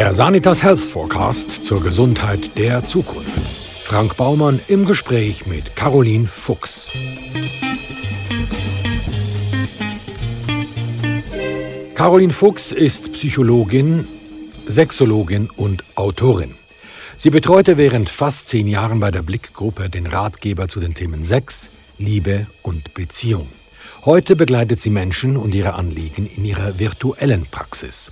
Der Sanitas Health Forecast zur Gesundheit der Zukunft. Frank Baumann im Gespräch mit Caroline Fuchs. Caroline Fuchs ist Psychologin, Sexologin und Autorin. Sie betreute während fast zehn Jahren bei der Blickgruppe den Ratgeber zu den Themen Sex, Liebe und Beziehung. Heute begleitet sie Menschen und ihre Anliegen in ihrer virtuellen Praxis.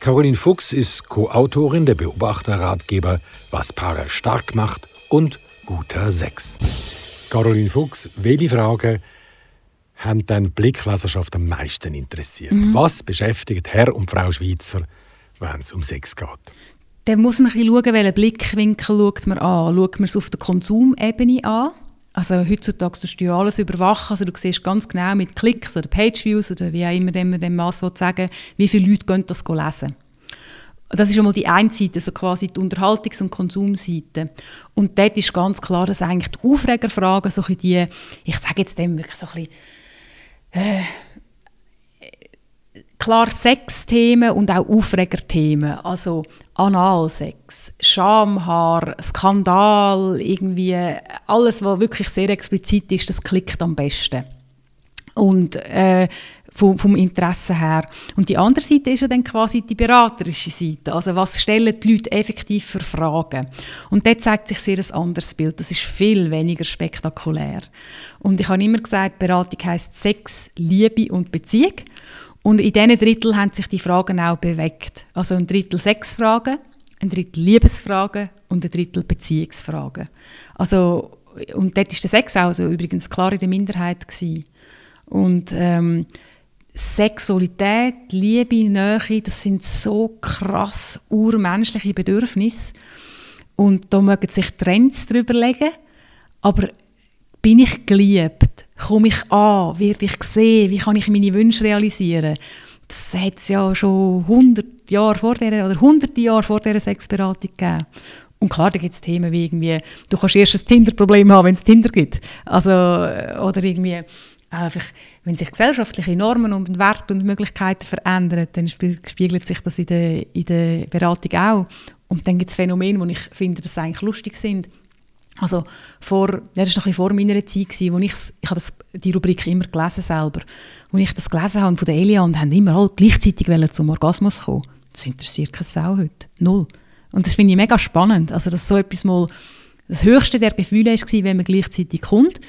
Caroline Fuchs ist Co-Autorin der Beobachterratgeber Was Paare stark macht und Guter Sex. Caroline Fuchs, welche Frage haben deine Blickleserschaft am meisten interessiert? Mhm. Was beschäftigt Herr und Frau Schweizer, wenn es um Sex geht? Dann muss man ein bisschen schauen, welchen Blickwinkel schaut man an. Schaut man es auf der Konsumebene an? Also heutzutage tust du alles überwachen, also du siehst ganz genau mit Klicks oder Pageviews oder wie auch immer man dem Mass sagen wie viele Leute gehen das lesen. Das ist einmal die eine Seite, also quasi die Unterhaltungs- und Konsumseite. Und dort ist ganz klar, dass eigentlich die Aufregerfragen, so die, ich sage jetzt dem wirklich so ein bisschen, äh, klar Sexthemen und auch Aufregerthemen, also Analsex, Schamhaar, Skandal, irgendwie alles, was wirklich sehr explizit ist, das klickt am besten. Und äh, vom, vom, Interesse her. Und die andere Seite ist ja dann quasi die beraterische Seite. Also was stellen die Leute effektiv für Fragen? Und dort zeigt sich sehr ein anderes Bild. Das ist viel weniger spektakulär. Und ich habe immer gesagt, Beratung heißt Sex, Liebe und Beziehung. Und in diesen Drittel haben sich die Fragen auch bewegt. Also ein Drittel Sexfragen, ein Drittel Liebesfragen und ein Drittel Beziehungsfragen. Also, und dort war der Sex auch so übrigens klar in der Minderheit. Gewesen. Und ähm, Sexualität, Liebe, Nähe, das sind so krass urmenschliche Bedürfnisse. Und da mögen sich Trends drüber legen. Aber bin ich geliebt? Komme ich an? Werde ich gesehen? Wie kann ich meine Wünsche realisieren? Das hat es ja schon 100 Jahre vor der, oder hunderte Jahre vor dieser Sexberatung gegeben. Und klar, da gibt es Themen wie irgendwie, du kannst erst ein Tinder-Problem haben, wenn es Tinder gibt. Also, oder irgendwie einfach, wenn sich gesellschaftliche Normen und Werte und Möglichkeiten verändern, dann spiegelt sich das in der, in der Beratung auch. Und dann gibt es Phänomene, wo ich finde, dass sie eigentlich lustig sind. Also vor, ja, das war noch ein vor meiner Zeit, wo ich, ich habe das, die Rubrik immer gelesen selber, wo ich das gelesen habe von der Elia und haben immer alle gleichzeitig zum Orgasmus kommen. Das interessiert keine Sau heute. Null. Und das finde ich mega spannend. Also, dass so etwas mal das höchste der Gefühle war, wenn man gleichzeitig kommt.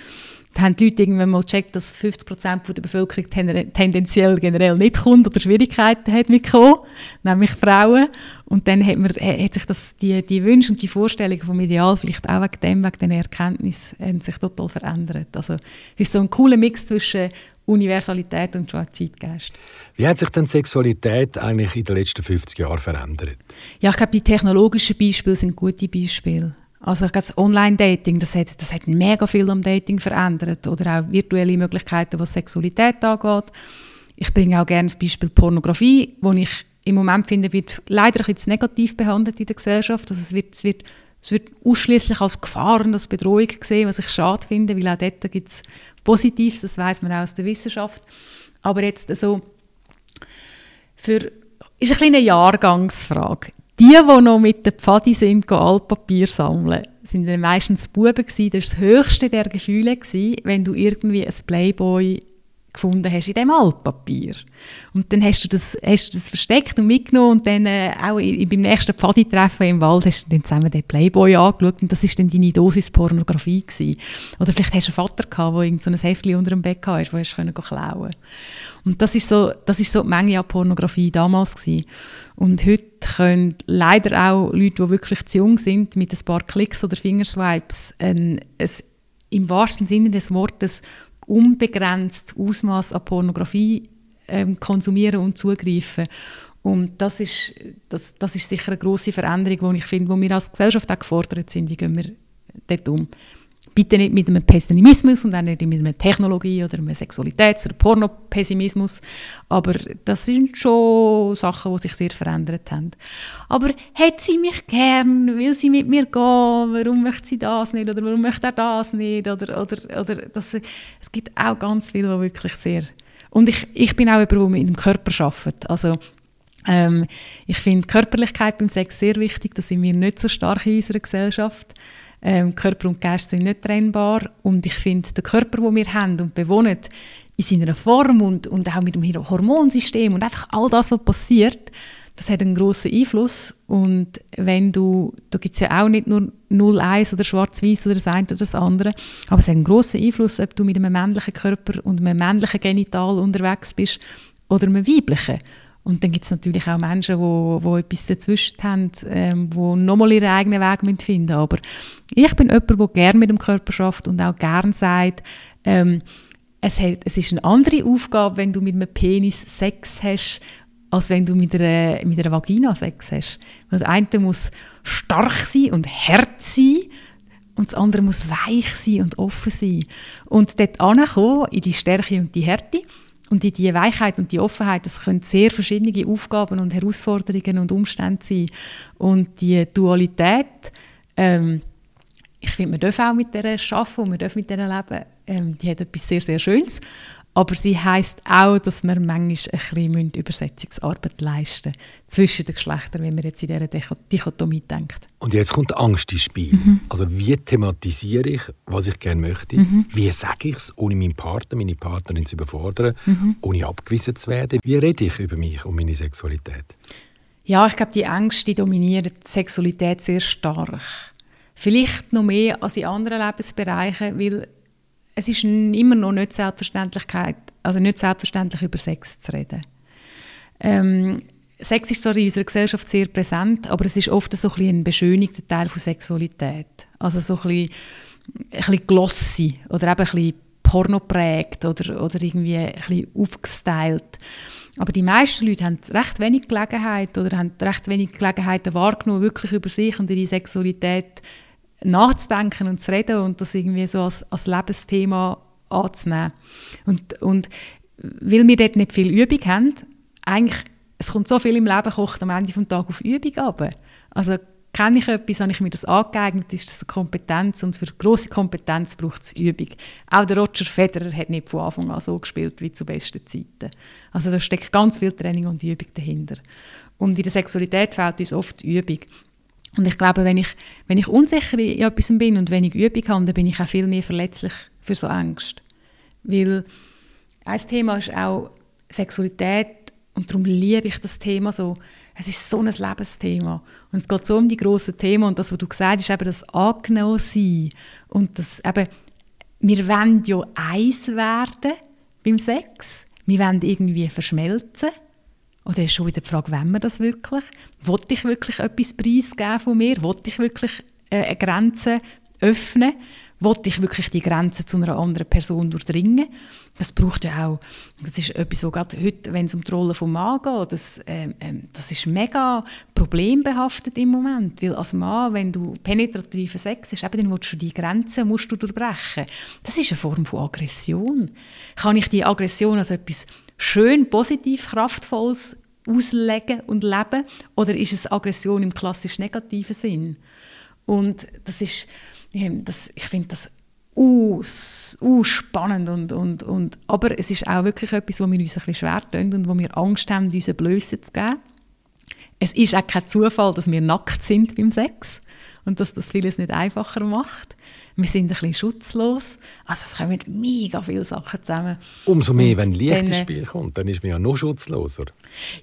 Haben die Leute irgendwann mal gecheckt, dass 50 Prozent der Bevölkerung tendenziell generell nicht kommt oder Schwierigkeiten hat mit kommen, nämlich Frauen. Und dann hat, man, hat sich das, die, die Wünsche und die Vorstellungen vom Ideal vielleicht auch wegen dem, wegen dieser Erkenntnis, sich total verändert. Also es ist so ein cooler Mix zwischen Universalität und schon Zeitgeist. Wie hat sich denn Sexualität eigentlich in den letzten 50 Jahren verändert? Ja, ich glaube, die technologischen Beispiele sind gute Beispiele. Also das Online-Dating, das hat, das hat mega viel am Dating verändert. Oder auch virtuelle Möglichkeiten, was Sexualität angeht. Ich bringe auch gerne das Beispiel Pornografie, wo ich im Moment finde, wird leider ein bisschen negativ behandelt in der Gesellschaft. Also es wird, es wird, es wird ausschließlich als Gefahr und als Bedrohung gesehen, was ich schade finde, weil auch dort gibt es Positives, das weiß man auch aus der Wissenschaft. Aber jetzt so, für, ist ein eine Jahrgangsfrage. Die, die noch mit der Pfadi sind, Altpapier sammeln, sind dann meistens Buben. Das war das höchste der Gefühle, wenn du irgendwie ein Playboy gefunden hast in dem Altpapier. Und dann hast du das, hast du das versteckt und mitgenommen und dann äh, auch beim nächsten Pfadi-Treffen im Wald hast du dann zusammen den Playboy angeschaut und das war dann deine Dosis Pornografie gewesen. Oder vielleicht hast du einen Vater gehabt, der irgend so ein Heftchen unter dem Bett hatte, wo du klauen Und das ist so, das so die Menge an Pornografie damals gewesen. Und heute können leider auch Leute, die wirklich zu jung sind, mit ein paar Klicks oder Fingerswipes ein, ein, im wahrsten Sinne des Wortes unbegrenzt Ausmaß an Pornografie ähm, konsumieren und zugreifen. Und das ist, das, das ist sicher eine große Veränderung, die ich finde, wo wir als Gesellschaft auch gefordert sind. Wie gehen wir dort um? Bitte nicht mit einem Pessimismus und auch nicht mit einer Technologie oder einem Sexualitäts- oder Pornopessimismus. Aber das sind schon Sachen, die sich sehr verändert haben. Aber hat sie mich gern? Will sie mit mir gehen? Warum möchte sie das nicht? Oder warum möchte er das nicht? Oder, oder, oder das, es gibt auch ganz viele, die wirklich sehr... Und ich, ich bin auch jemand, der mit dem Körper arbeitet. Also Ähm, ich finde Körperlichkeit beim Sex sehr wichtig. Da sind wir nicht so stark in unserer Gesellschaft. Ähm, Körper und Geist sind nicht trennbar. Und ich finde, der Körper, den wir haben und bewohnen, in seiner Form und, und auch mit dem Hormonsystem und einfach all das, was passiert, das hat einen großen Einfluss. Und wenn du, da gibt es ja auch nicht nur 0-1 oder schwarz-weiß oder das eine oder das andere, aber es hat einen großen Einfluss, ob du mit einem männlichen Körper und einem männlichen Genital unterwegs bist oder einem weiblichen. Und dann gibt es natürlich auch Menschen, die, die etwas dazwischen haben, ähm, die nochmal ihren eigenen Weg finden müssen. Aber ich bin jemand, der gerne mit dem Körper schafft und auch gerne sagt, ähm, es, hat, es ist eine andere Aufgabe, wenn du mit einem Penis Sex hast, als wenn du mit einer, mit einer Vagina Sex hast. das eine muss stark sein und hart sein und das andere muss weich sein und offen sein. Und dort ankommen, in die Stärke und die Härte, und die, die Weichheit und die Offenheit, das können sehr verschiedene Aufgaben und Herausforderungen und Umstände sein. Und die Dualität, ähm, ich finde, man darf auch mit der arbeiten und man darf mit der leben. Ähm, die hat etwas sehr, sehr Schönes. Aber sie heißt auch, dass wir manchmal ein bisschen Übersetzungsarbeit leisten zwischen den Geschlechtern, wenn man jetzt in dieser Dichotomie denkt. Und jetzt kommt Angst ins Spiel. Mhm. Also wie thematisiere ich, was ich gerne möchte? Mhm. Wie sage ich es, ohne meinen Partner, meine Partnerin zu überfordern, mhm. ohne abgewiesen zu werden? Wie rede ich über mich und meine Sexualität? Ja, ich glaube, die Ängste die dominieren die Sexualität sehr stark. Vielleicht noch mehr als in anderen Lebensbereichen, weil es ist immer noch nicht Selbstverständlichkeit, also nicht selbstverständlich über Sex zu reden. Ähm, Sex ist zwar in unserer Gesellschaft sehr präsent, aber es ist oft so ein, ein beschönigter Teil von Sexualität. Also so ein bisschen, ein bisschen glossy oder eben ein bisschen pornoprägt oder, oder irgendwie ein bisschen aufgestylt. Aber die meisten Leute haben recht wenig Gelegenheit oder haben recht wenig Gelegenheiten wahrgenommen, wirklich über sich und ihre Sexualität nachzudenken und zu reden und das irgendwie so als, als Lebensthema anzunehmen. Und, und weil wir dort nicht viel Übung haben, eigentlich, es kommt so viel im Leben, kocht am Ende des Tages auf Übung ab. Also kenne ich etwas, habe ich mir das angeeignet, ist das eine Kompetenz und für grosse Kompetenz braucht es Übung. Auch der Roger Federer hat nicht von Anfang an so gespielt wie zu besten Zeiten. Also da steckt ganz viel Training und Übung dahinter. Und in der Sexualität fehlt uns oft Übung. Und ich glaube, wenn ich, wenn ich unsicher in etwas bin und wenig Übung habe, dann bin ich auch viel mehr verletzlich für so Angst. Weil ein Thema ist auch Sexualität und darum liebe ich das Thema so. Es ist so ein Lebensthema. Und es geht so um die grossen Themen und das, was du gesagt hast, eben das angenommen sein und das eben, wir wollen ja eins werden beim Sex. Wir wollen irgendwie verschmelzen. Oder ist schon wieder die Frage, wenn wir das wirklich? Wollte ich wirklich etwas preisgeben von mir? Wollte ich wirklich äh, eine Grenze öffnen? Wollte ich wirklich die Grenze zu einer anderen Person durchdringen? Das braucht ja auch, das ist etwas, wo gerade heute, wenn es um die Rolle vom Mann geht, das, äh, das ist mega problembehaftet im Moment, weil als Mann, wenn du penetrativen Sex hast, eben, dann willst du die Grenzen musst du durchbrechen. Das ist eine Form von Aggression. Kann ich die Aggression als etwas schön, positiv, kraftvolles auslegen und leben? Oder ist es Aggression im klassisch negativen Sinn? Und das ist, das, ich finde das uh, uh, spannend und, und, und, aber es ist auch wirklich etwas, wo wir uns ein schwer tun und wo wir Angst haben, diese Blöße zu geben. Es ist auch kein Zufall, dass wir nackt sind beim Sex und dass das vieles nicht einfacher macht wir sind ein bisschen schutzlos. Also es kommen mega viele Sachen zusammen. Umso mehr, und wenn Licht ins Spiel kommt, dann ist man ja noch schutzloser.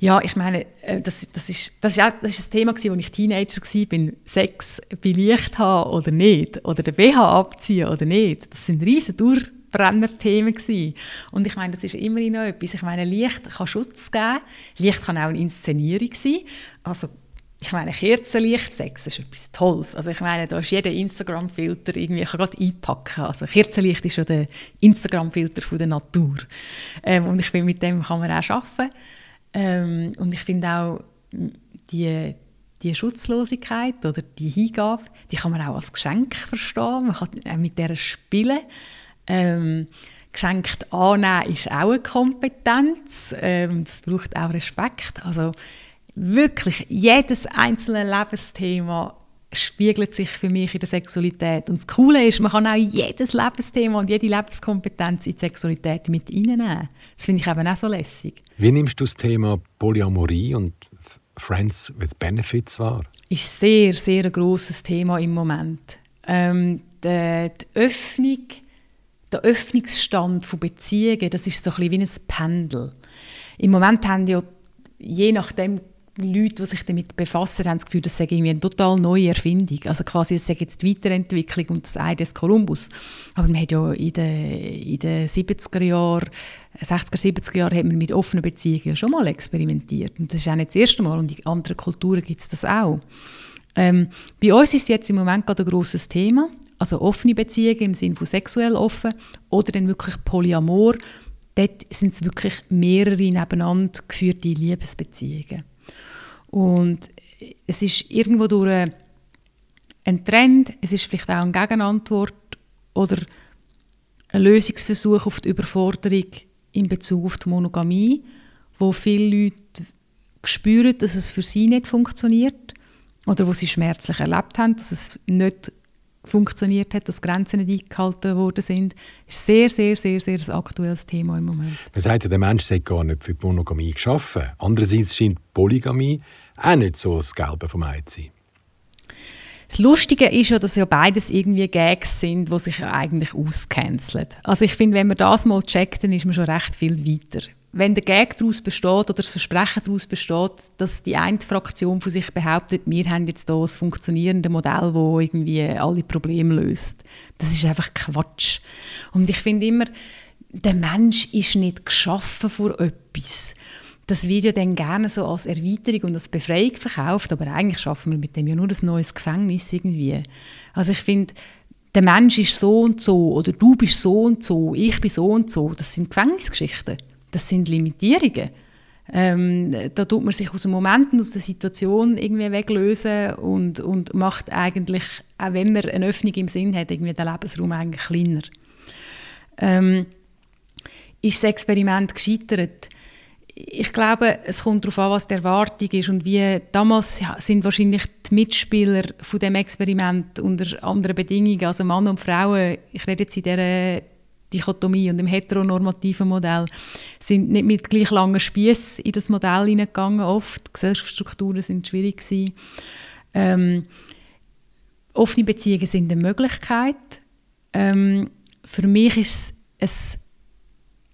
Ja, ich meine, äh, das, das, ist, das, ist, das ist ein Thema, als ich Teenager war, Sex bei Licht haben oder nicht, oder den BH abziehen oder nicht. Das sind riesige Durchbrenner-Themen Und ich meine, das ist immer noch etwas. Ich meine, Licht kann Schutz geben, Licht kann auch eine Inszenierung sein. Also ich meine, Kerzenlicht, Sex ist etwas Tolles. Also ich meine, da ist jeder Instagram-Filter irgendwie, ich kann gerade einpacken. Also Kerzenlicht ist ja der Instagram-Filter der Natur. Ähm, und ich finde, mit dem kann man auch arbeiten. Ähm, und ich finde auch, die, die Schutzlosigkeit oder die Hingabe, die kann man auch als Geschenk verstehen. Man kann mit der spielen. Ähm, geschenkt annehmen ist auch eine Kompetenz. Ähm, das braucht auch Respekt. Also wirklich jedes einzelne Lebensthema spiegelt sich für mich in der Sexualität. Und das Coole ist, man kann auch jedes Lebensthema und jede Lebenskompetenz in die Sexualität mit reinnehmen. Das finde ich eben auch so lässig. Wie nimmst du das Thema Polyamorie und Friends with Benefits wahr? Ist sehr, sehr ein grosses Thema im Moment. Ähm, die, die Öffnung, der Öffnungsstand von Beziehungen, das ist so ein bisschen wie ein Pendel. Im Moment haben ja je nachdem Leute, die sich damit befassen, haben das Gefühl, das sei irgendwie eine total neue Erfindung. Also quasi, es sei jetzt die Weiterentwicklung und das Ei des Kolumbus. Aber man hat ja in den, in den 70er Jahren, 60er, 70er Jahren hat man mit offenen Beziehungen schon mal experimentiert. Und das ist auch nicht das erste Mal. Und in anderen Kulturen gibt es das auch. Ähm, bei uns ist es jetzt im Moment gerade ein grosses Thema. Also offene Beziehungen im Sinne von sexuell offen oder dann wirklich Polyamor. Dort sind es wirklich mehrere nebeneinander geführte Liebesbeziehungen. Und es ist irgendwo durch ein Trend, es ist vielleicht auch eine Gegenantwort oder ein Lösungsversuch auf die Überforderung in Bezug auf die Monogamie, wo viele Leute spüren, dass es für sie nicht funktioniert oder wo sie schmerzlich erlebt haben, dass es nicht funktioniert hat, dass Grenzen nicht eingehalten worden sind, ist sehr, sehr, sehr, sehr ein aktuelles Thema im Moment. Man sagt ja, der Mensch sei gar nicht für die Monogamie geschaffen. Andererseits scheint Polygamie auch nicht so das Gelbe vom Ei zu sein. Das Lustige ist ja, dass ja beides irgendwie Gags sind, die sich ja eigentlich auscanceln. Also ich finde, wenn man das mal checkt, dann ist man schon recht viel weiter. Wenn der Gag daraus besteht oder das Versprechen daraus besteht, dass die eine Fraktion von sich behauptet, wir haben jetzt hier ein funktionierendes Modell, das irgendwie alle Probleme löst, das ist einfach Quatsch. Und ich finde immer, der Mensch ist nicht geschaffen für etwas das wird ja dann gerne so als Erweiterung und als Befreiung verkauft, aber eigentlich schaffen wir mit dem ja nur ein neues Gefängnis irgendwie. Also ich finde, der Mensch ist so und so oder du bist so und so, ich bin so und so, das sind Gefängnisgeschichten, das sind Limitierungen. Ähm, da tut man sich aus dem Moment, aus der Situation irgendwie weglösen und, und macht eigentlich, auch wenn man eine Öffnung im Sinn hat, irgendwie den Lebensraum eigentlich kleiner. Ähm, ist das Experiment gescheitert? ich glaube, es kommt darauf an, was die Erwartung ist und wie damals sind wahrscheinlich die Mitspieler von dem Experiment unter anderen Bedingungen, also Mann und Frauen, ich rede jetzt in dieser Dichotomie und im heteronormativen Modell, sind nicht mit gleich langen Spießen in das Modell hineingegangen oft. Die Gesellschaftsstrukturen sind schwierig gewesen. Ähm, offene Beziehungen sind eine Möglichkeit. Ähm, für mich ist es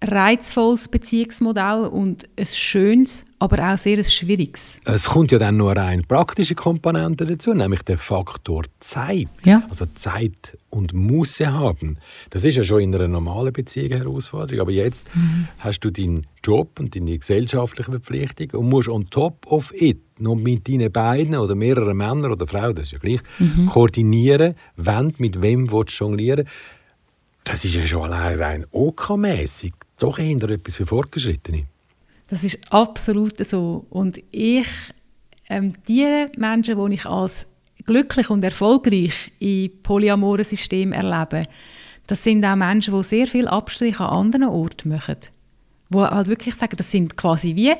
reizvolles Beziehungsmodell und ein schönes, aber auch sehr ein schwieriges. Es kommt ja dann nur eine praktische Komponente dazu, nämlich der Faktor Zeit. Ja. Also Zeit und Muße haben. Das ist ja schon in einer normalen Beziehung eine Herausforderung. Aber jetzt mhm. hast du deinen Job und deine gesellschaftliche Verpflichtung und musst on top of it noch mit deinen beiden oder mehreren Männern oder Frauen, das ist ja gleich, mhm. koordinieren, wenn mit wem du jonglieren Das ist ja schon allein rein OK-mässig doch eher etwas für Fortgeschrittene. Das ist absolut so. Und ich, ähm, die Menschen, die ich als glücklich und erfolgreich in polyamoren System erlebe, das sind auch Menschen, die sehr viel Abstriche an anderen Orten machen. Die halt wirklich sagen, das sind quasi wie,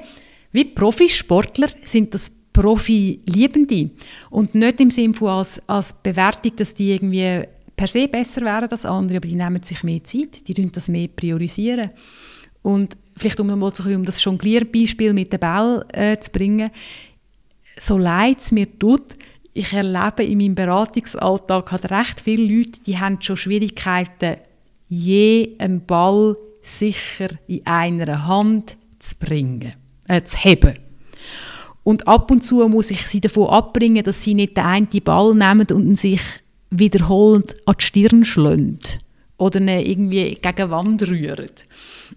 wie Profisportler, sind das Profi-Liebende. Und nicht im Sinne von als, als Bewertung, dass die irgendwie per se besser wären als andere, aber die nehmen sich mehr Zeit, die priorisieren das mehr priorisieren. Und vielleicht um mal um das Jonglierbeispiel mit dem Ball äh, zu bringen, so leid es mir tut, ich erlebe in meinem Beratungsalltag hat recht viele Leute, die haben schon Schwierigkeiten, je einen Ball sicher in einer Hand zu bringen, äh, zu heben. Und ab und zu muss ich sie davon abbringen, dass sie nicht den einen Ball nehmen und sich wiederholend an die Stirn schlagen oder ihn irgendwie gegen die Wand rühren.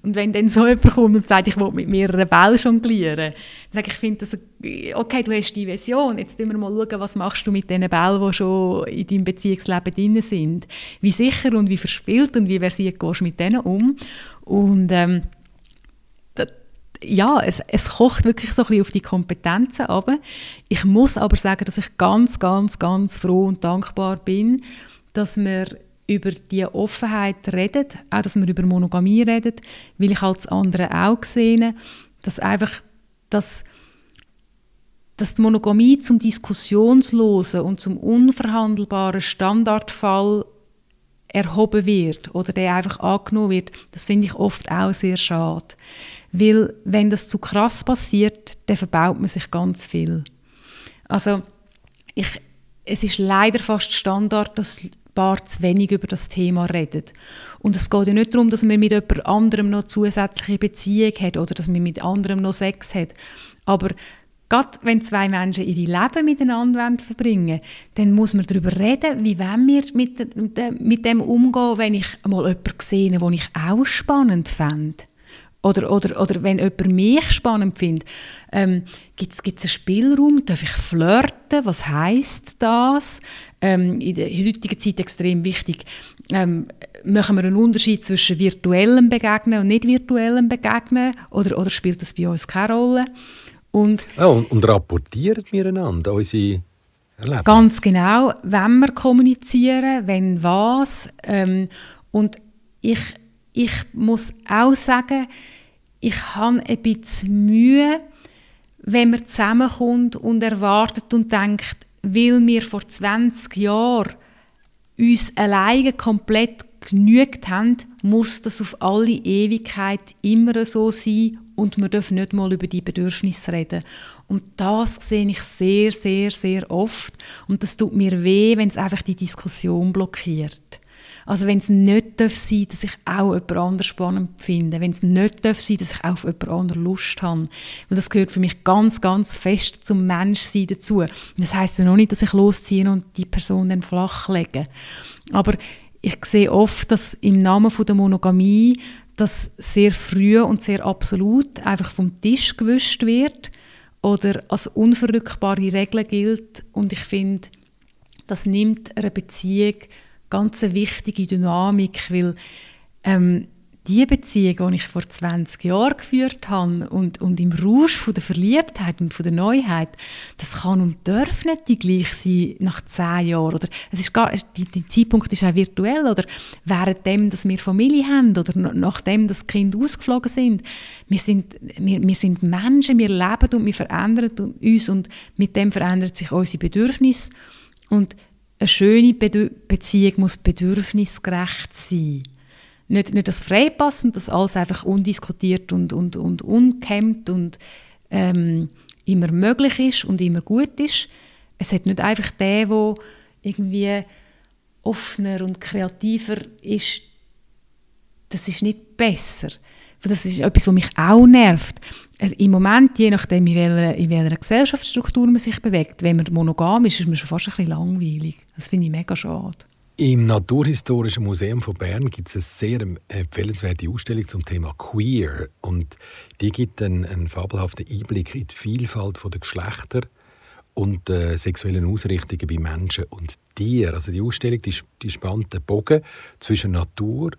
Und wenn dann so jemand kommt und sagt, ich will mit mehreren Bällen jonglieren, dann sage ich, ich finde das, okay, du hast die Vision, jetzt schauen wir mal, schauen, was machst du mit den Bällen, die schon in deinem Beziehungsleben drin sind. Wie sicher und wie verspielt und wie versiert gehst du mit denen um? Und ähm, ja, es, es kocht wirklich so ein bisschen auf die Kompetenzen aber Ich muss aber sagen, dass ich ganz, ganz, ganz froh und dankbar bin, dass wir über die Offenheit reden, auch dass wir über Monogamie reden, weil ich als andere auch sehe, dass einfach das dass die Monogamie zum diskussionslosen und zum unverhandelbaren Standardfall erhoben wird oder der einfach angenommen wird, das finde ich oft auch sehr schade. Weil wenn das zu krass passiert, dann verbaut man sich ganz viel. Also ich, es ist leider fast Standard, dass Paar zu wenig über das Thema reden. Und es geht ja nicht darum, dass man mit jemand anderem noch zusätzliche Beziehung hat oder dass man mit anderem noch Sex hat. Aber gerade wenn zwei Menschen ihre Leben miteinander verbringen dann muss man darüber reden, wie wollen wir mit, mit dem umgehen, wenn ich mal jemanden sehe, den ich auch spannend fände. Oder, oder, oder wenn jemand mich spannend findet, ähm, gibt es einen Spielraum? Darf ich flirten? Was heißt das? Ähm, in der heutigen Zeit extrem wichtig. Ähm, machen wir einen Unterschied zwischen virtuellem Begegnen und nicht virtuellem Begegnen? Oder, oder spielt das bei uns keine Rolle? Und, ja, und, und rapportieren wir einander unsere Erlebnisse? Ganz genau. Wenn wir kommunizieren, wenn was. Ähm, und ich, ich muss auch sagen, ich habe ein bisschen Mühe, wenn man zusammenkommt und erwartet und denkt, weil wir vor 20 Jahren uns alleine komplett genügt haben, muss das auf alle Ewigkeit immer so sein und wir dürfen nicht mal über die Bedürfnisse reden. Und das sehe ich sehr, sehr, sehr oft und das tut mir weh, wenn es einfach die Diskussion blockiert. Also wenn es nicht darf sein dass ich auch jemand anderes spannend finde, wenn es nicht darf sein dass ich auch auf jemand anderes Lust habe. Weil das gehört für mich ganz, ganz fest zum Menschsein dazu. Und das heisst ja noch nicht, dass ich losziehe und die Person dann flach lege. Aber ich sehe oft, dass im Namen von der Monogamie das sehr früh und sehr absolut einfach vom Tisch gewischt wird oder als unverrückbare Regel gilt. Und ich finde, das nimmt eine Beziehung ganz eine wichtige Dynamik, weil ähm, die Beziehung, die ich vor 20 Jahren geführt habe und, und im Rausch von der Verliebtheit und von der Neuheit, das kann und darf nicht die gleich sein nach 10 Jahren. Oder es ist gar, die, die Zeitpunkt ist auch virtuell. Oder während dem, dass wir Familie haben oder nachdem das Kind ausgeflogen sind. Wir sind, wir, wir sind Menschen, wir leben und wir verändern uns und mit dem verändert sich unsere Bedürfnisse. Und eine schöne Be Beziehung muss bedürfnisgerecht sein. Nicht, nicht das freipassend, dass alles einfach undiskutiert und, und, und unkemmt und ähm, immer möglich ist und immer gut ist. Es hat nicht einfach der, der irgendwie offener und kreativer ist, das ist nicht besser. Das ist etwas, was mich auch nervt. Also Im Moment, je nachdem, in welcher, in welcher Gesellschaftsstruktur man sich bewegt, wenn man monogam ist, ist man schon fast ein bisschen langweilig. Das finde ich mega schade. Im Naturhistorischen Museum von Bern gibt es eine sehr empfehlenswerte Ausstellung zum Thema Queer. Und die gibt einen, einen fabelhaften Einblick in die Vielfalt der Geschlechter und äh, sexuellen Ausrichtungen bei Menschen und Tieren. Also die Ausstellung die, die spannt den Bogen zwischen Natur und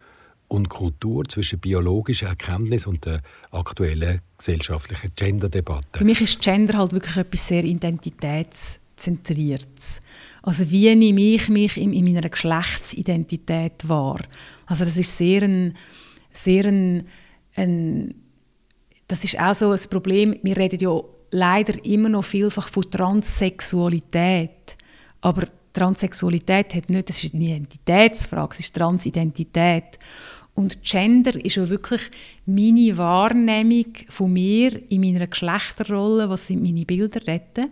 und Kultur zwischen biologischer Erkenntnis und der aktuellen gesellschaftlichen Gender-Debatte. Für mich ist Gender halt wirklich etwas sehr identitätszentriertes. Also wie nehme ich mich in, in meiner Geschlechtsidentität wahr? Also das ist sehr ein, sehr ein, ein das ist auch so ein Problem. Wir reden ja leider immer noch vielfach von Transsexualität, aber Transsexualität hat nicht, das ist eine Identitätsfrage, es ist Transidentität. Und Gender ist ja wirklich meine Wahrnehmung von mir in meiner Geschlechterrolle, was sind meine Bilder retten.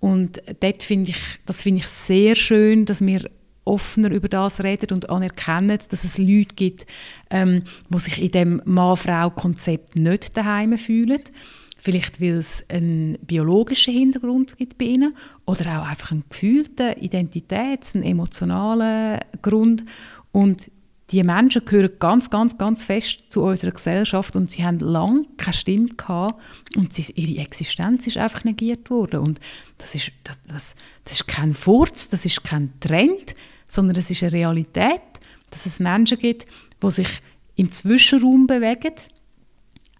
Und dort finde ich, das finde ich sehr schön, dass wir offener über das reden und anerkennen, dass es Leute gibt, ähm, die sich in dem Mann-Frau-Konzept nicht daheim fühlen. Vielleicht, weil es einen biologischen Hintergrund gibt bei ihnen oder auch einfach einen gefühlten Identitäts-, einen emotionalen Grund. Und die Menschen gehören ganz, ganz, ganz fest zu unserer Gesellschaft und sie haben lange keine Stimme gehabt und sie, ihre Existenz ist einfach negiert worden. Und das ist, das, das, das ist kein Furz, das ist kein Trend, sondern es ist eine Realität, dass es Menschen gibt, die sich im Zwischenraum bewegen,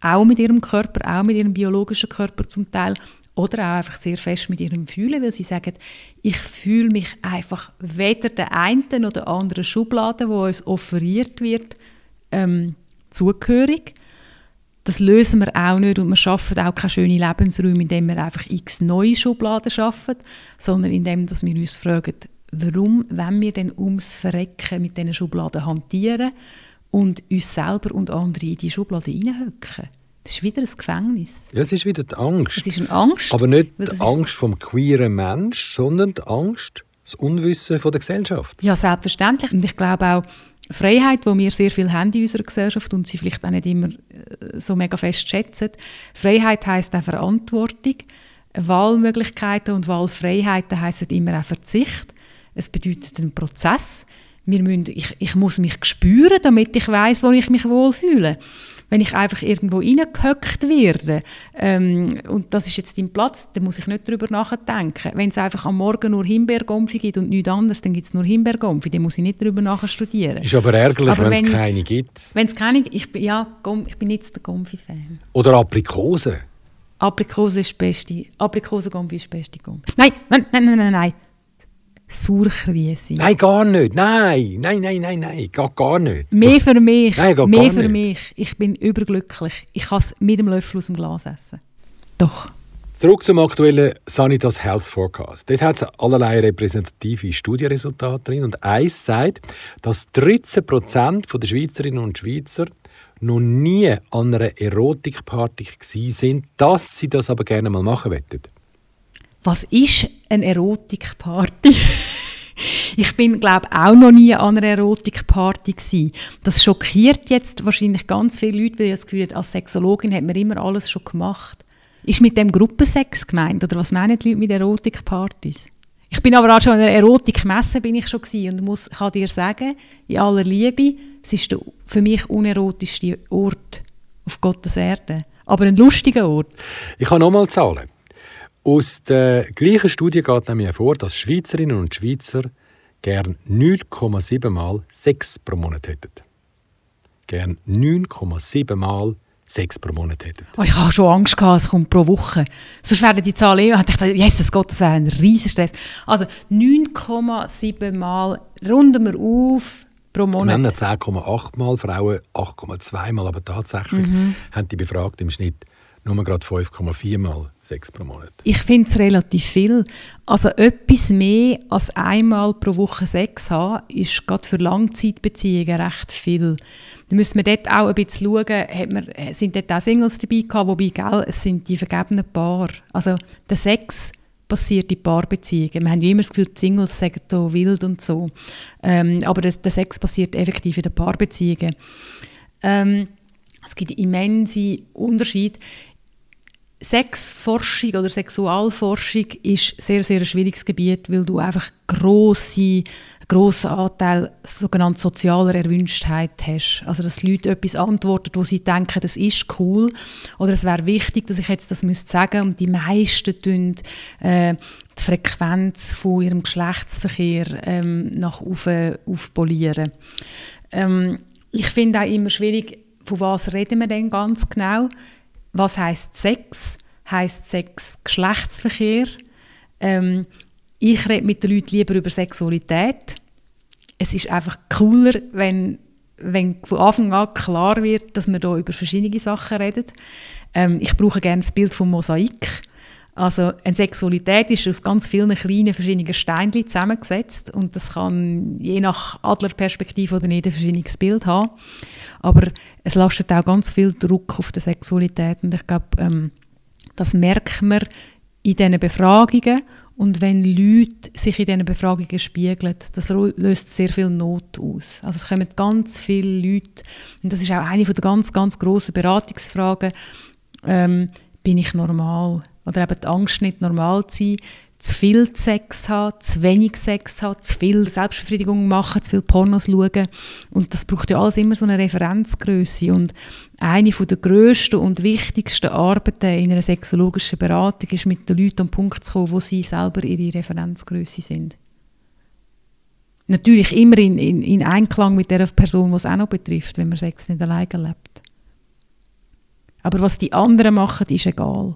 auch mit ihrem Körper, auch mit ihrem biologischen Körper zum Teil, oder auch einfach sehr fest mit ihrem Fühlen, weil sie sagen, ich fühle mich einfach weder der einen oder anderen Schublade, wo uns offeriert wird, ähm, zugehörig. Das lösen wir auch nicht und wir schaffen auch keine schönen Lebensräume, indem wir einfach x neue Schubladen schaffen, sondern indem dass wir uns fragen, warum wenn wir denn ums Verrecken mit diesen Schubladen hantieren und uns selber und andere in die Schubladen hineinhöcken. Das ist wieder ein Gefängnis. Ja, es ist wieder die Angst. Es ist eine Angst. Aber nicht die Angst vom queeren Mensch, sondern die Angst, das Unwissen von der Gesellschaft. Ja, selbstverständlich. Und ich glaube auch, Freiheit, wo wir sehr viel haben in unserer Gesellschaft und sie vielleicht auch nicht immer äh, so mega fest schätzen. Freiheit heißt auch Verantwortung. Wahlmöglichkeiten und Wahlfreiheiten heißen immer auch Verzicht. Es bedeutet einen Prozess. Wir müssen, ich, ich muss mich spüren, damit ich weiß, wo ich mich wohlfühle. Wenn ich einfach irgendwo reingehöckt werde ähm, und das ist jetzt dein Platz, dann muss ich nicht darüber nachdenken. Wenn es einfach am Morgen nur Himbeergompfi gibt und nichts anderes, dann gibt es nur Himbeergompfi. Dann muss ich nicht darüber nachstudieren. Ist aber ärgerlich, wenn es keine gibt. Wenn es keine, ich bin, ja, ich bin nicht der Gomfi-Fan. Oder Aprikose. Aprikose ist das beste. Aprikose-Gomfi ist das beste Gomfi. Nein, nein, nein, nein, nein, nein. Sauerkriese. Nein, gar nicht. Nein, nein, nein, nein, nein. Gar, gar nicht. Mehr für mich. Nein, geht mehr gar für nicht. mich. Ich bin überglücklich. Ich kann es mit dem Löffel aus dem Glas essen. Doch. Zurück zum aktuellen Sanitas Health Forecast. Dort hat es allerlei repräsentative Studienresultate drin. Und eins sagt, dass 13 Prozent der Schweizerinnen und Schweizer noch nie an einer Erotikparty sind, dass sie das aber gerne mal machen wollten. Was ist eine Erotikparty? ich bin, glaube auch noch nie an einer Erotikparty. Das schockiert jetzt wahrscheinlich ganz viele Leute, weil ich das Gefühl habe, als Sexologin hat man immer alles schon gemacht. Ist mit dem Gruppensex gemeint oder was meinen die Leute mit Erotikpartys? Ich bin aber auch schon an einer Erotikmesse bin ich schon und muss, kann dir sagen, in aller Liebe, es ist der für mich unerotischste Ort auf Gottes Erde. Aber ein lustiger Ort. Ich habe nochmal Zahlen. Aus der gleichen Studie geht nämlich hervor, dass Schweizerinnen und Schweizer gern 9,7 Mal Sex pro Monat hätten. Gern 9,7 Mal Sex pro Monat hätten. Oh, ich habe schon Angst gehabt, es kommt pro Woche. Sonst werden die Zahlen eh, ich dachte, Jesus Gott, das wäre ein riesen Stress. Also 9,7 Mal runden wir auf pro Monat. Männer 10,8 Mal, Frauen 8,2 Mal, aber tatsächlich Mhm. haben die Befragten im Schnitt nur gerade 5,4 Mal Sex pro Monat. Ich finde es relativ viel. Also etwas mehr als einmal pro Woche Sex haben, ist gerade für Langzeitbeziehungen recht viel. Da müssen wir dort auch ein bisschen schauen, man, sind dort auch Singles dabei gehabt, wobei, gell, es sind die vergebenen Paar. Also der Sex passiert in Paarbeziehungen. Wir haben ja immer das Gefühl, die Singles sagen so wild und so. Ähm, aber das, der Sex passiert effektiv in den Paarbeziehungen. Ähm, es gibt immense Unterschiede. Sexforschung oder Sexualforschung ist sehr, sehr ein schwieriges Gebiet, weil du einfach grosse, grossen Anteil sogenannte sozialer Erwünschtheit hast. Also, dass Leute etwas antworten, wo sie denken, das ist cool oder es wäre wichtig, dass ich jetzt das müsste sagen und die meisten tun äh, die Frequenz von ihrem Geschlechtsverkehr ähm, nach oben aufpolieren. Ähm, ich finde auch immer schwierig, von was reden wir denn ganz genau? Was heißt Sex? Heißt Sex Geschlechtsverkehr? Ähm, ich rede mit den Leuten lieber über Sexualität. Es ist einfach cooler, wenn, wenn von Anfang an klar wird, dass wir hier über verschiedene Sachen reden. Ähm, ich brauche gerne das Bild vom Mosaik. Also eine Sexualität ist aus ganz vielen kleinen verschiedenen Steinchen zusammengesetzt und das kann je nach Adlerperspektive oder nicht ein verschiedenes Bild haben. Aber es lastet auch ganz viel Druck auf die Sexualität und ich glaube, ähm, das merkt man in diesen Befragungen und wenn Leute sich in diesen Befragungen spiegeln, das löst sehr viel Not aus. Also es kommen ganz viele Leute und das ist auch eine der ganz, ganz grossen Beratungsfragen, ähm, bin ich normal? Oder eben die Angst, nicht normal zu sein, zu viel Sex haben, zu wenig Sex haben, zu viel Selbstbefriedigung machen, zu viel Pornos schauen. Und das braucht ja alles immer so eine Referenzgröße. Und eine der grössten und wichtigsten Arbeiten in einer sexologischen Beratung ist, mit den Leuten am Punkt zu kommen, wo sie selber ihre Referenzgröße sind. Natürlich immer in, in, in Einklang mit der Person, die es auch noch betrifft, wenn man Sex nicht alleine lebt. Aber was die anderen machen, ist egal.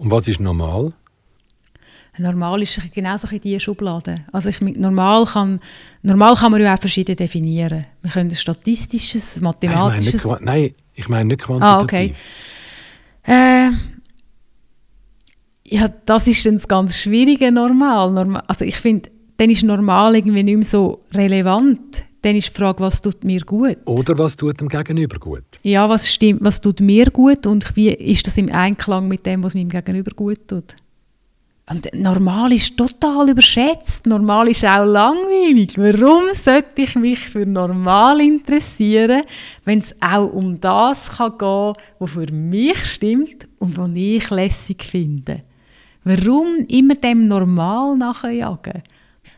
Und was ist normal? Normal ist genauso in diese Schublade. Also ich, normal, kann, normal kann man ja auch verschieden definieren. Wir können ein statistisches, Nein, ich meine nicht, mathematisches... nein, ich meine nicht quantitativ. Ah, okay. Äh, ja, das ist das ganz Schwierige normal. normal also ich finde, dann ist normal irgendwie nicht mehr so relevant. Dann ist die Frage, was tut mir gut? Oder was tut dem Gegenüber gut? Ja, was stimmt, was tut mir gut und wie ist das im Einklang mit dem, was meinem Gegenüber gut tut? Und normal ist total überschätzt. Normal ist auch langweilig. Warum sollte ich mich für normal interessieren, wenn es auch um das kann gehen was für mich stimmt und was ich lässig finde? Warum immer dem Normal nachjagen?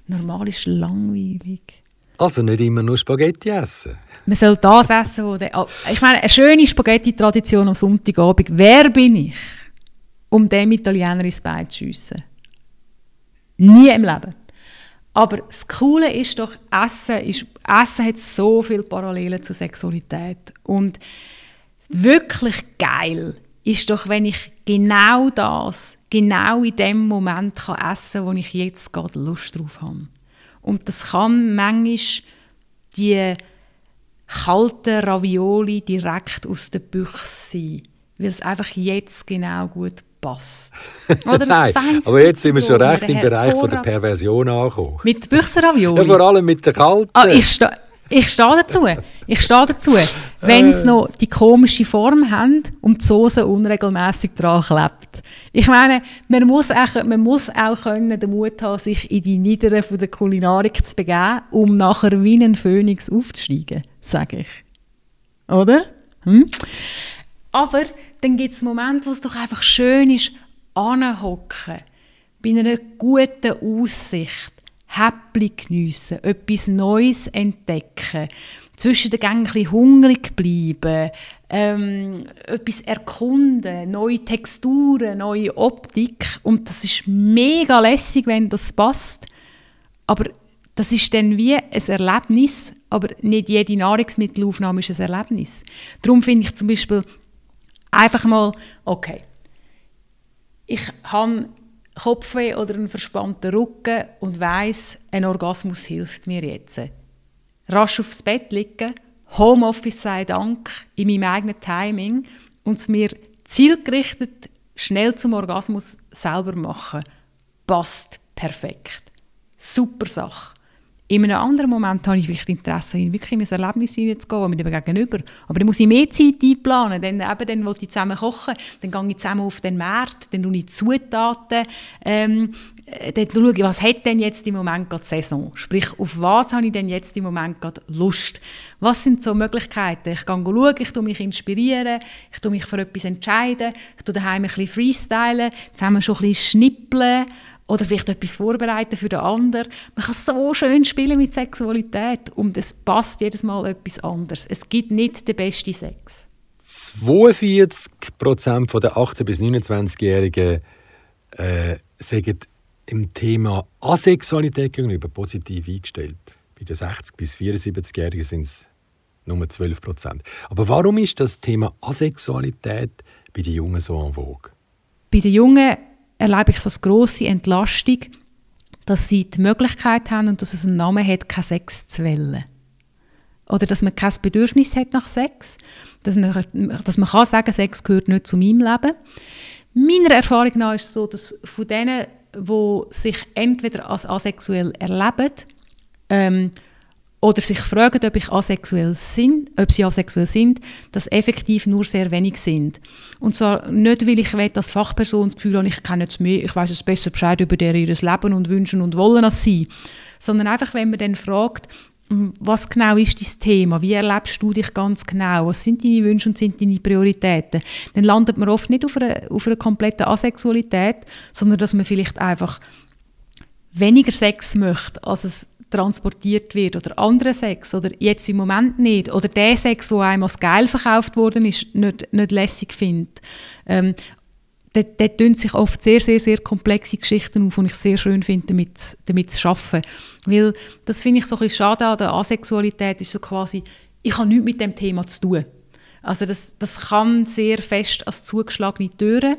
Normal ist langweilig. Also nicht immer nur Spaghetti essen. Man soll das essen, wo der, ich meine, eine schöne Spaghetti-Tradition am Sonntagabend. Wer bin ich? um dem Italiener ins Bein zu schiessen. Nie im Leben. Aber das Coole ist doch, Essen, ist, Essen hat so viele Parallelen zur Sexualität. Und wirklich geil ist doch, wenn ich genau das, genau in dem Moment kann essen kann, wo ich jetzt gerade Lust drauf habe. Und das kann manchmal die kalten Ravioli direkt aus der Büchse sein, weil es einfach jetzt genau gut passt. Oder Nein, aber jetzt sind wir schon recht im Bereich von der Perversion angekommen. Mit Büchsenravioli? Ja, vor allem mit der kalten. Ah, ich stehe ich stehe dazu. Ich stehe dazu. Wenn sie noch die komische Form haben und die Soße unregelmäßig dran klebt. Ich meine, man muss auch, man muss auch können, den Mut haben, sich in die Niederen von der Kulinarik zu begeben, um nachher wie ein Phönix aufzusteigen, sage ich. Oder? Hm? Aber dann gibt es Momente, wo es doch einfach schön ist, anhocken, bei einer guten Aussicht, Häppli geniessen, etwas Neues entdecken, zwischen den Gängen ein hungrig bleiben, ähm, etwas erkunden, neue Texturen, neue Optik. Und das ist mega lässig, wenn das passt. Aber das ist dann wie ein Erlebnis, aber nicht jede Nahrungsmittelaufnahme ist ein Erlebnis. Darum finde ich zum Beispiel Einfach mal, okay, ich habe Kopfweh oder einen verspannten Rücken und weiß, ein Orgasmus hilft mir jetzt. Rasch aufs Bett liegen, Homeoffice sei Dank, in meinem eigenen Timing und es mir zielgerichtet schnell zum Orgasmus selber machen, passt perfekt. Super Sache. In einem anderen Moment habe ich vielleicht Interesse, in wirklich in ein Erlebnis hineinzugehen mit dem Gegenüber. Aber dann muss ich mehr Zeit einplanen. Dann, eben, dann will ich zusammen kochen, dann gehe ich zusammen auf den Markt, dann schaue ich Zutaten, ähm, äh, dann schaue ich, was hat denn jetzt im Moment gerade Saison? Sprich, auf was habe ich denn jetzt im Moment gerade Lust? Was sind so Möglichkeiten? Ich gehe schauen, ich tue mich inspirieren, ich tue mich für etwas entscheiden, ich tue daheim ein bisschen freestylen, zusammen schon ein bisschen schnippeln oder vielleicht etwas vorbereiten für den anderen. Man kann so schön spielen mit Sexualität und es passt jedes Mal etwas anderes. Es gibt nicht den besten Sex. 42 Prozent der 18- bis 29-Jährigen äh, sagen im Thema Asexualität gegenüber positiv eingestellt. Bei den 60- bis 74-Jährigen sind es nur 12 Prozent. Aber warum ist das Thema Asexualität bei den Jungen so en vogue? Bei den Jungen erlebe ich es als grosse Entlastung, dass sie die Möglichkeit haben und dass es einen Namen hat, keinen Sex zu wählen. Oder dass man kein Bedürfnis hat nach Sex, dass man, dass man kann sagen, Sex gehört nicht zu meinem Leben. Meiner Erfahrung nach ist es so, dass von denen, die sich entweder als asexuell erleben, ähm, oder sich fragen, ob, ich asexuell sind, ob sie asexuell sind, dass effektiv nur sehr wenig sind. Und zwar nicht, weil ich als Fachperson das Gefühl habe, ich kenne jetzt mehr, ich weiß es besser Bescheid über ihr Leben und Wünschen und Wollen als sie, sondern einfach, wenn man dann fragt, was genau ist dein Thema? Wie erlebst du dich ganz genau? Was sind deine Wünsche und sind deine Prioritäten? Dann landet man oft nicht auf einer, auf einer kompletten Asexualität, sondern dass man vielleicht einfach weniger Sex möchte, als es transportiert wird oder andere Sex oder jetzt im Moment nicht oder der Sex, wo einem als geil verkauft worden ist, nicht, nicht lässig findet. Ähm, dort, dort sich oft sehr, sehr, sehr komplexe Geschichten auf, die ich sehr schön finde, damit, damit zu arbeiten. Weil das finde ich so ein bisschen schade an der Asexualität, ist so quasi, ich habe nichts mit dem Thema zu tun. Also das, das kann sehr fest als zugeschlagene Türen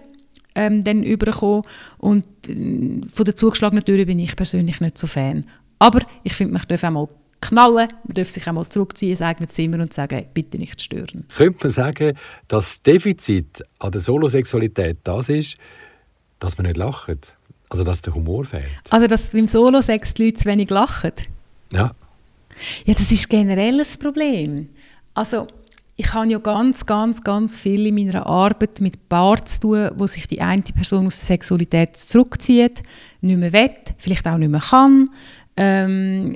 ähm, dann überkommen und äh, von der zugeschlagenen Türen bin ich persönlich nicht so Fan. Aber ich finde, man darf einmal knallen, man darf sich einmal zurückziehen ins eigene Zimmer und sagen, bitte nicht stören. Könnte man sagen, dass das Defizit an der Solosexualität das ist, dass man nicht lacht? Also, dass der Humor fehlt? Also, dass beim Solosex die Leute zu wenig lachen? Ja. Ja, das ist generell ein Problem. Also ich habe ja ganz, ganz, ganz viel in meiner Arbeit mit Paaren zu tun, wo sich die eine Person aus der Sexualität zurückzieht, nicht mehr will, vielleicht auch nicht mehr kann. Ähm,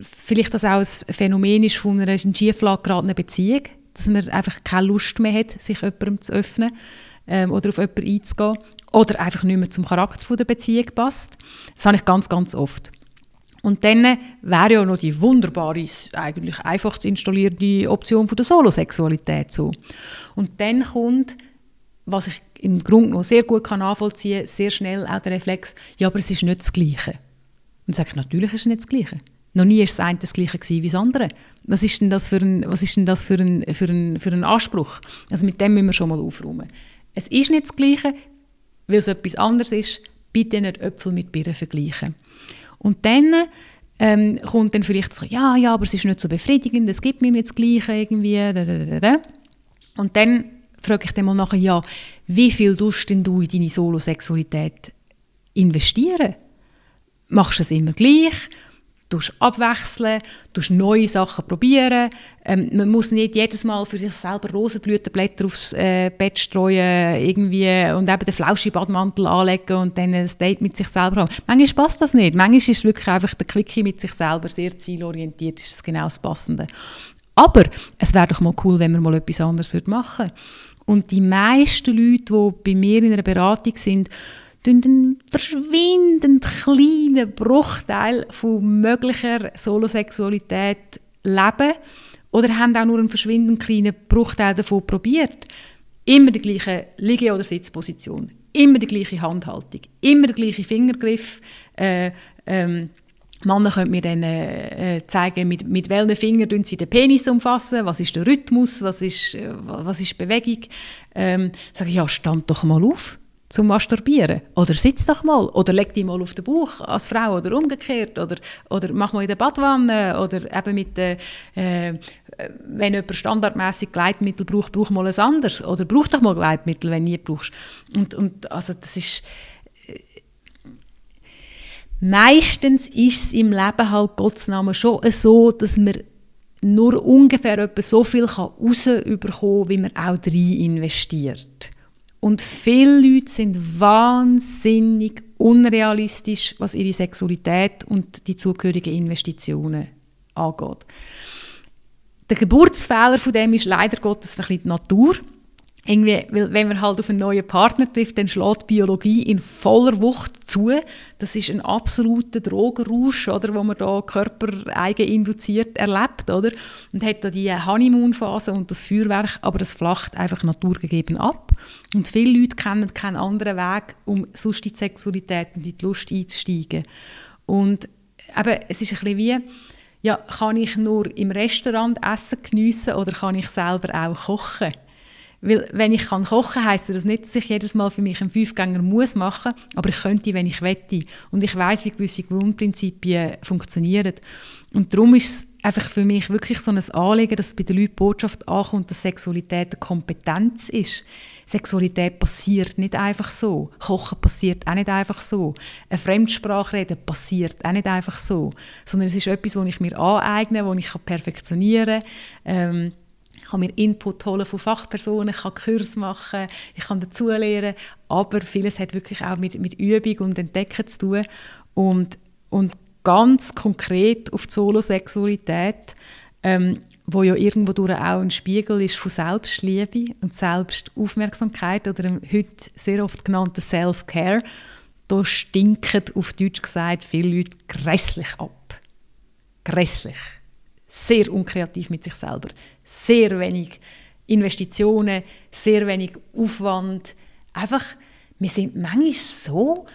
vielleicht das auch ein Phänomen ist von einer Schieflage geratenen Beziehung, dass man einfach keine Lust mehr hat, sich jemandem zu öffnen ähm, oder auf jemanden einzugehen oder einfach nicht mehr zum Charakter der Beziehung passt. Das habe ich ganz, ganz oft. Und dann wäre ja noch die wunderbare, eigentlich einfach zu installierende Option von der Solosexualität so. Und dann kommt, was ich im Grunde noch sehr gut kann nachvollziehen kann, sehr schnell auch der Reflex, ja, aber es ist nicht das Gleiche. Und sage ich, natürlich ist es nicht das Gleiche. Noch nie war das eine das Gleiche wie das andere. Was ist denn das für ein, was ist denn das für ein, für ein, für ein Anspruch? Also mit dem müssen wir schon mal aufräumen. Es ist nicht das Gleiche, weil es etwas anderes ist. Bitte nicht Äpfel mit Birnen vergleichen. Und dann ähm, kommt dann vielleicht so, ja, ja, aber es ist nicht so befriedigend, es gibt mir nicht das Gleiche irgendwie. Und dann frage ich dann mal nachher, ja, wie viel tust denn du in deine Solosexualität investieren? Machst du es immer gleich? Tust abwechseln, tust neue Sachen probieren. Ähm, man muss nicht jedes Mal für sich selber Rosenblütenblätter aufs äh, Bett streuen irgendwie und eben den Flauschibadmantel anlegen und dann ein Date mit sich selber haben. Manchmal passt das nicht. Manchmal ist wirklich einfach der Quickie mit sich selber sehr zielorientiert, ist das genau das Passende. Aber es wäre doch mal cool, wenn man mal etwas anderes machen würde. Und die meisten Leute, die bei mir in einer Beratung sind, einen verschwindend kleinen Bruchteil von möglicher Solosexualität leben oder haben auch nur einen verschwindend kleinen Bruchteil davon probiert. Immer die gleiche Liege- oder Sitzposition, immer die gleiche Handhaltung, immer der gleiche Fingergriff. Äh, ähm, Männer können mir dann äh, zeigen, mit, mit welchen Fingern sie den Penis umfassen, was ist der Rhythmus, was ist, äh, was ist Bewegung. Ähm, sage ich, ja, stand doch mal auf zum Masturbieren. Oder sitz doch mal. Oder leg dich mal auf den Bauch als Frau oder umgekehrt. Oder, oder mach mal in der Badwanne. Oder eben mit der, äh, wenn jemand standardmäßig Gleitmittel braucht, brauch mal ein anderes. Oder brauch doch mal Gleitmittel, wenn du nie brauchst. Und, und also das ist... Äh, meistens ist es im Leben halt Gottes Namen schon so, dass man nur ungefähr so viel rausbekommen kann, wie man auch rein investiert. Und viele Leute sind wahnsinnig unrealistisch, was ihre Sexualität und die zugehörigen Investitionen angeht. Der Geburtsfehler von dem ist leider Gottes ein bisschen die Natur irgendwie, weil wenn man halt auf einen neuen Partner trifft, dann schlägt Biologie in voller Wucht zu. Das ist ein absoluter Drogenrausch, oder, wo man da körpereigen induziert erlebt, oder? Und hat da die Honeymoon-Phase und das Feuerwerk, aber das flacht einfach naturgegeben ab. Und viele Leute kennen keinen anderen Weg, um sonst in die Sexualität und in die Lust einzusteigen. Und eben, es ist ein bisschen wie, ja, kann ich nur im Restaurant Essen geniessen oder kann ich selber auch kochen? Weil, wenn ich kann kochen heisst das nicht, dass ich jedes Mal für mich einen Fünfgänger muss machen, aber ich könnte, wenn ich wette. Und ich weiß, wie gewisse Grundprinzipien funktionieren. Und darum ist es einfach für mich wirklich so ein Anliegen, dass bei den Leuten die Botschaft ankommt, dass Sexualität eine Kompetenz ist. Sexualität passiert nicht einfach so. Kochen passiert auch nicht einfach so. Eine Fremdsprache reden passiert auch nicht einfach so. Sondern es ist etwas, das ich mir aneigne, das ich perfektionieren kann. Ähm, ich kann mir Input holen von Fachpersonen, ich kann Kurs machen, ich kann dazulernen, aber vieles hat wirklich auch mit, mit Übung und Entdecken zu tun und, und ganz konkret auf die Solosexualität, ähm, wo ja irgendwo durch auch ein Spiegel ist von Selbstliebe und Selbstaufmerksamkeit oder dem heute sehr oft genannten Self-Care, da stinken auf Deutsch gesagt viele Leute grässlich ab. Grässlich sehr unkreativ mit sich selber. Sehr wenig Investitionen, sehr wenig Aufwand. Einfach, wir sind manchmal so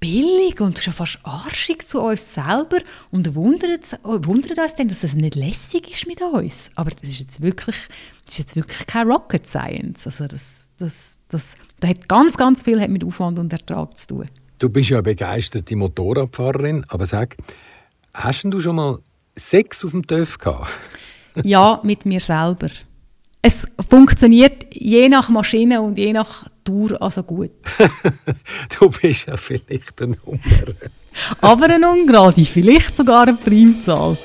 billig und schon fast arschig zu uns selber und wundern, wundern uns dann, dass es nicht lässig ist mit uns. Aber das ist jetzt wirklich, das ist jetzt wirklich kein Rocket Science. Also das, das, das, das hat ganz, ganz viel mit Aufwand und Ertrag zu tun. Du bist ja eine begeisterte Motorradfahrerin, aber sag, hast du schon mal Sex auf dem TÜV gehabt? ja, mit mir selber. Funktioniert je nach Maschine und je nach Tour also gut. du bist ja vielleicht ein Nummer. Aber eine Ungrade, vielleicht sogar eine Primzahl.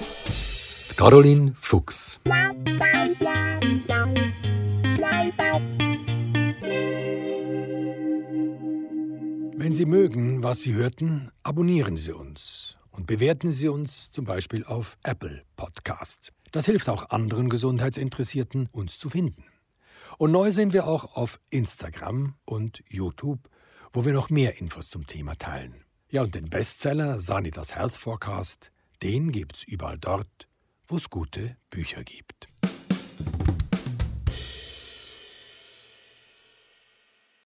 Caroline Fuchs. Wenn Sie mögen, was Sie hörten, abonnieren Sie uns und bewerten Sie uns zum Beispiel auf Apple Podcast. Das hilft auch anderen Gesundheitsinteressierten, uns zu finden. Und neu sind wir auch auf Instagram und YouTube, wo wir noch mehr Infos zum Thema teilen. Ja, und den Bestseller Sanitas Health Forecast, den gibt's überall dort, wo es gute Bücher gibt.